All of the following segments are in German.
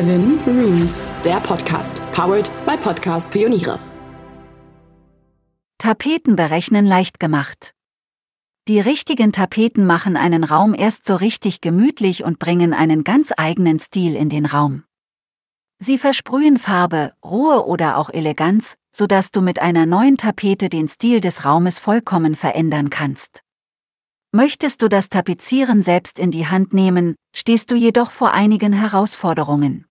Seven Rooms, der Podcast, powered by Podcast Pioniere. Tapeten berechnen leicht gemacht. Die richtigen Tapeten machen einen Raum erst so richtig gemütlich und bringen einen ganz eigenen Stil in den Raum. Sie versprühen Farbe, Ruhe oder auch Eleganz, sodass du mit einer neuen Tapete den Stil des Raumes vollkommen verändern kannst. Möchtest du das Tapezieren selbst in die Hand nehmen, stehst du jedoch vor einigen Herausforderungen.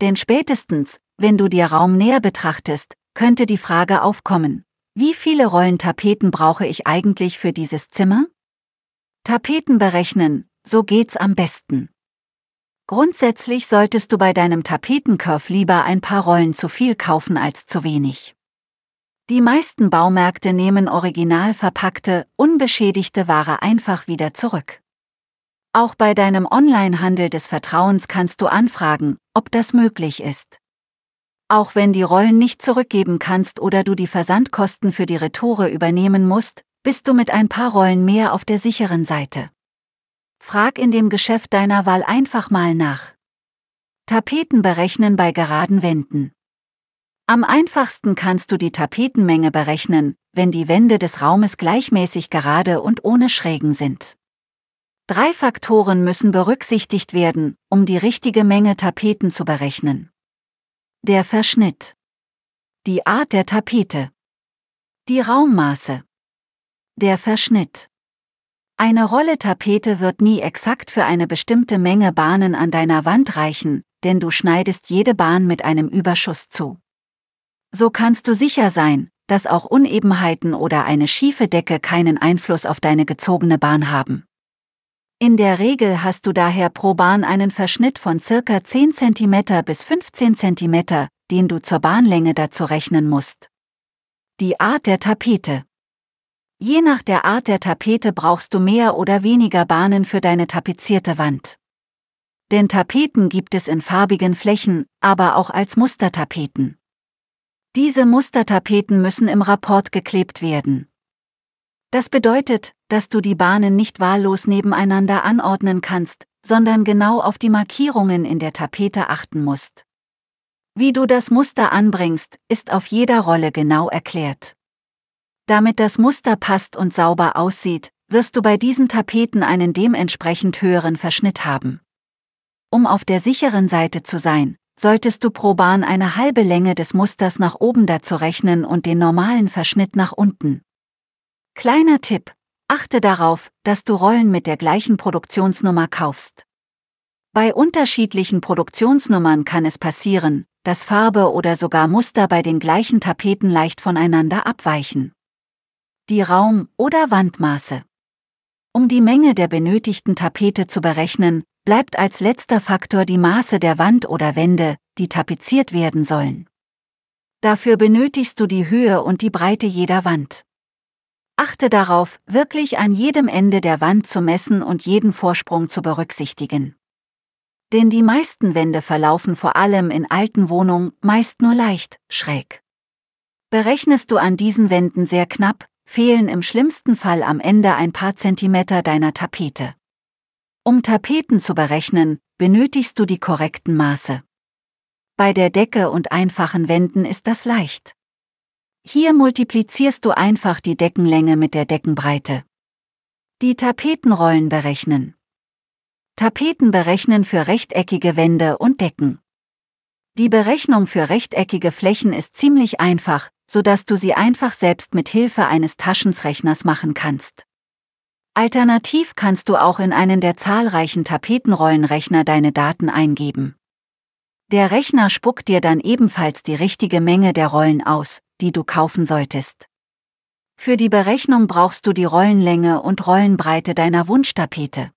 Denn spätestens, wenn du dir Raum näher betrachtest, könnte die Frage aufkommen, wie viele Rollen Tapeten brauche ich eigentlich für dieses Zimmer? Tapeten berechnen, so geht's am besten. Grundsätzlich solltest du bei deinem Tapetencurve lieber ein paar Rollen zu viel kaufen als zu wenig. Die meisten Baumärkte nehmen original verpackte, unbeschädigte Ware einfach wieder zurück. Auch bei deinem Onlinehandel des Vertrauens kannst du anfragen, ob das möglich ist. Auch wenn die Rollen nicht zurückgeben kannst oder du die Versandkosten für die Retoure übernehmen musst, bist du mit ein paar Rollen mehr auf der sicheren Seite. Frag in dem Geschäft deiner Wahl einfach mal nach. Tapeten berechnen bei geraden Wänden. Am einfachsten kannst du die Tapetenmenge berechnen, wenn die Wände des Raumes gleichmäßig gerade und ohne Schrägen sind. Drei Faktoren müssen berücksichtigt werden, um die richtige Menge Tapeten zu berechnen. Der Verschnitt. Die Art der Tapete. Die Raummaße. Der Verschnitt. Eine Rolle Tapete wird nie exakt für eine bestimmte Menge Bahnen an deiner Wand reichen, denn du schneidest jede Bahn mit einem Überschuss zu. So kannst du sicher sein, dass auch Unebenheiten oder eine schiefe Decke keinen Einfluss auf deine gezogene Bahn haben. In der Regel hast du daher pro Bahn einen Verschnitt von circa 10 cm bis 15 cm, den du zur Bahnlänge dazu rechnen musst. Die Art der Tapete. Je nach der Art der Tapete brauchst du mehr oder weniger Bahnen für deine tapezierte Wand. Denn Tapeten gibt es in farbigen Flächen, aber auch als Mustertapeten. Diese Mustertapeten müssen im Rapport geklebt werden. Das bedeutet, dass du die Bahnen nicht wahllos nebeneinander anordnen kannst, sondern genau auf die Markierungen in der Tapete achten musst. Wie du das Muster anbringst, ist auf jeder Rolle genau erklärt. Damit das Muster passt und sauber aussieht, wirst du bei diesen Tapeten einen dementsprechend höheren Verschnitt haben. Um auf der sicheren Seite zu sein, solltest du pro Bahn eine halbe Länge des Musters nach oben dazu rechnen und den normalen Verschnitt nach unten. Kleiner Tipp, achte darauf, dass du Rollen mit der gleichen Produktionsnummer kaufst. Bei unterschiedlichen Produktionsnummern kann es passieren, dass Farbe oder sogar Muster bei den gleichen Tapeten leicht voneinander abweichen. Die Raum- oder Wandmaße. Um die Menge der benötigten Tapete zu berechnen, bleibt als letzter Faktor die Maße der Wand oder Wände, die tapeziert werden sollen. Dafür benötigst du die Höhe und die Breite jeder Wand. Achte darauf, wirklich an jedem Ende der Wand zu messen und jeden Vorsprung zu berücksichtigen. Denn die meisten Wände verlaufen vor allem in alten Wohnungen meist nur leicht, schräg. Berechnest du an diesen Wänden sehr knapp, fehlen im schlimmsten Fall am Ende ein paar Zentimeter deiner Tapete. Um Tapeten zu berechnen, benötigst du die korrekten Maße. Bei der Decke und einfachen Wänden ist das leicht. Hier multiplizierst du einfach die Deckenlänge mit der Deckenbreite. Die Tapetenrollen berechnen. Tapeten berechnen für rechteckige Wände und Decken. Die Berechnung für rechteckige Flächen ist ziemlich einfach, sodass du sie einfach selbst mit Hilfe eines Taschenrechners machen kannst. Alternativ kannst du auch in einen der zahlreichen Tapetenrollenrechner deine Daten eingeben. Der Rechner spuckt dir dann ebenfalls die richtige Menge der Rollen aus, die du kaufen solltest. Für die Berechnung brauchst du die Rollenlänge und Rollenbreite deiner Wunschtapete.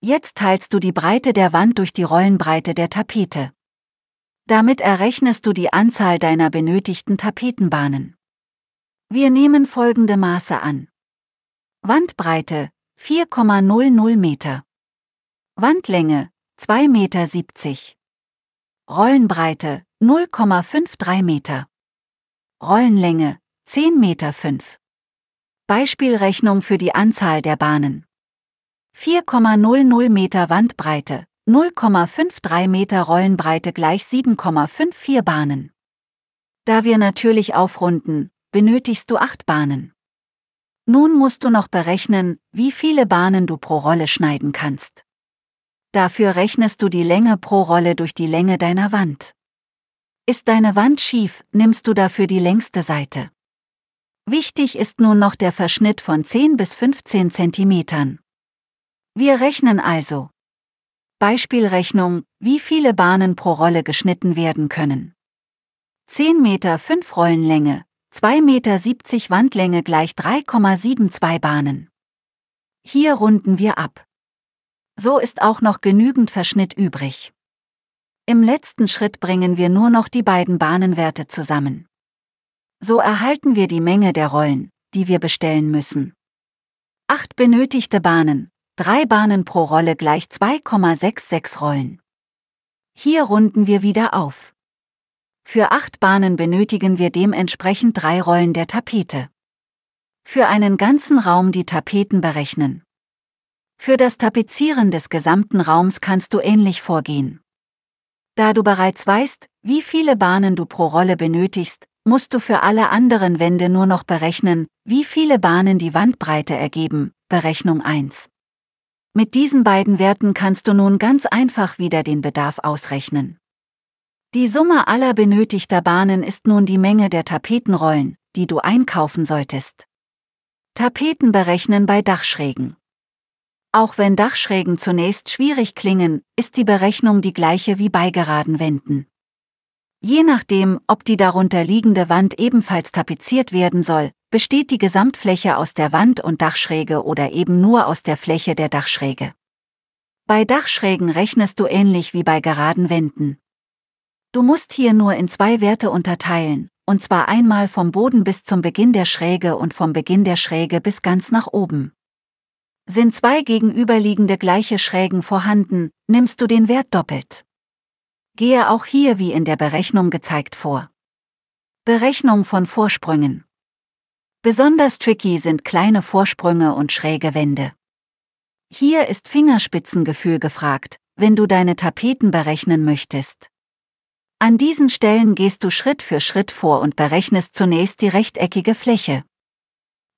Jetzt teilst du die Breite der Wand durch die Rollenbreite der Tapete. Damit errechnest du die Anzahl deiner benötigten Tapetenbahnen. Wir nehmen folgende Maße an. Wandbreite 4,00 Meter. Wandlänge 2,70 Meter. Rollenbreite 0,53 Meter. Rollenlänge 10,5 Meter. Beispielrechnung für die Anzahl der Bahnen. 4,00 Meter Wandbreite, 0,53 Meter Rollenbreite gleich 7,54 Bahnen. Da wir natürlich aufrunden, benötigst du 8 Bahnen. Nun musst du noch berechnen, wie viele Bahnen du pro Rolle schneiden kannst. Dafür rechnest du die Länge pro Rolle durch die Länge deiner Wand. Ist deine Wand schief, nimmst du dafür die längste Seite. Wichtig ist nun noch der Verschnitt von 10 bis 15 Zentimetern. Wir rechnen also. Beispielrechnung, wie viele Bahnen pro Rolle geschnitten werden können. 10 Meter 5 Rollenlänge, 2,70 Meter Wandlänge gleich 3,72 Bahnen. Hier runden wir ab. So ist auch noch genügend Verschnitt übrig. Im letzten Schritt bringen wir nur noch die beiden Bahnenwerte zusammen. So erhalten wir die Menge der Rollen, die wir bestellen müssen. Acht benötigte Bahnen, drei Bahnen pro Rolle gleich 2,66 Rollen. Hier runden wir wieder auf. Für acht Bahnen benötigen wir dementsprechend drei Rollen der Tapete. Für einen ganzen Raum die Tapeten berechnen. Für das Tapezieren des gesamten Raums kannst du ähnlich vorgehen. Da du bereits weißt, wie viele Bahnen du pro Rolle benötigst, musst du für alle anderen Wände nur noch berechnen, wie viele Bahnen die Wandbreite ergeben, Berechnung 1. Mit diesen beiden Werten kannst du nun ganz einfach wieder den Bedarf ausrechnen. Die Summe aller benötigter Bahnen ist nun die Menge der Tapetenrollen, die du einkaufen solltest. Tapeten berechnen bei Dachschrägen. Auch wenn Dachschrägen zunächst schwierig klingen, ist die Berechnung die gleiche wie bei geraden Wänden. Je nachdem, ob die darunter liegende Wand ebenfalls tapeziert werden soll, besteht die Gesamtfläche aus der Wand und Dachschräge oder eben nur aus der Fläche der Dachschräge. Bei Dachschrägen rechnest du ähnlich wie bei geraden Wänden. Du musst hier nur in zwei Werte unterteilen, und zwar einmal vom Boden bis zum Beginn der Schräge und vom Beginn der Schräge bis ganz nach oben. Sind zwei gegenüberliegende gleiche Schrägen vorhanden, nimmst du den Wert doppelt. Gehe auch hier wie in der Berechnung gezeigt vor. Berechnung von Vorsprüngen. Besonders tricky sind kleine Vorsprünge und schräge Wände. Hier ist Fingerspitzengefühl gefragt, wenn du deine Tapeten berechnen möchtest. An diesen Stellen gehst du Schritt für Schritt vor und berechnest zunächst die rechteckige Fläche.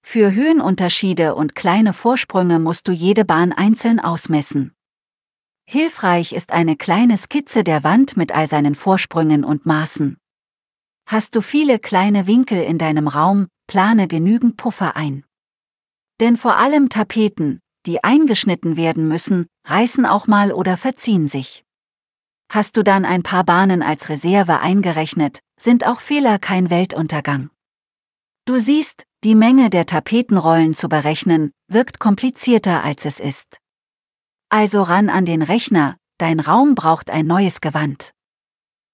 Für Höhenunterschiede und kleine Vorsprünge musst du jede Bahn einzeln ausmessen. Hilfreich ist eine kleine Skizze der Wand mit all seinen Vorsprüngen und Maßen. Hast du viele kleine Winkel in deinem Raum, plane genügend Puffer ein. Denn vor allem Tapeten, die eingeschnitten werden müssen, reißen auch mal oder verziehen sich. Hast du dann ein paar Bahnen als Reserve eingerechnet, sind auch Fehler kein Weltuntergang. Du siehst, die Menge der Tapetenrollen zu berechnen, wirkt komplizierter als es ist. Also ran an den Rechner, dein Raum braucht ein neues Gewand.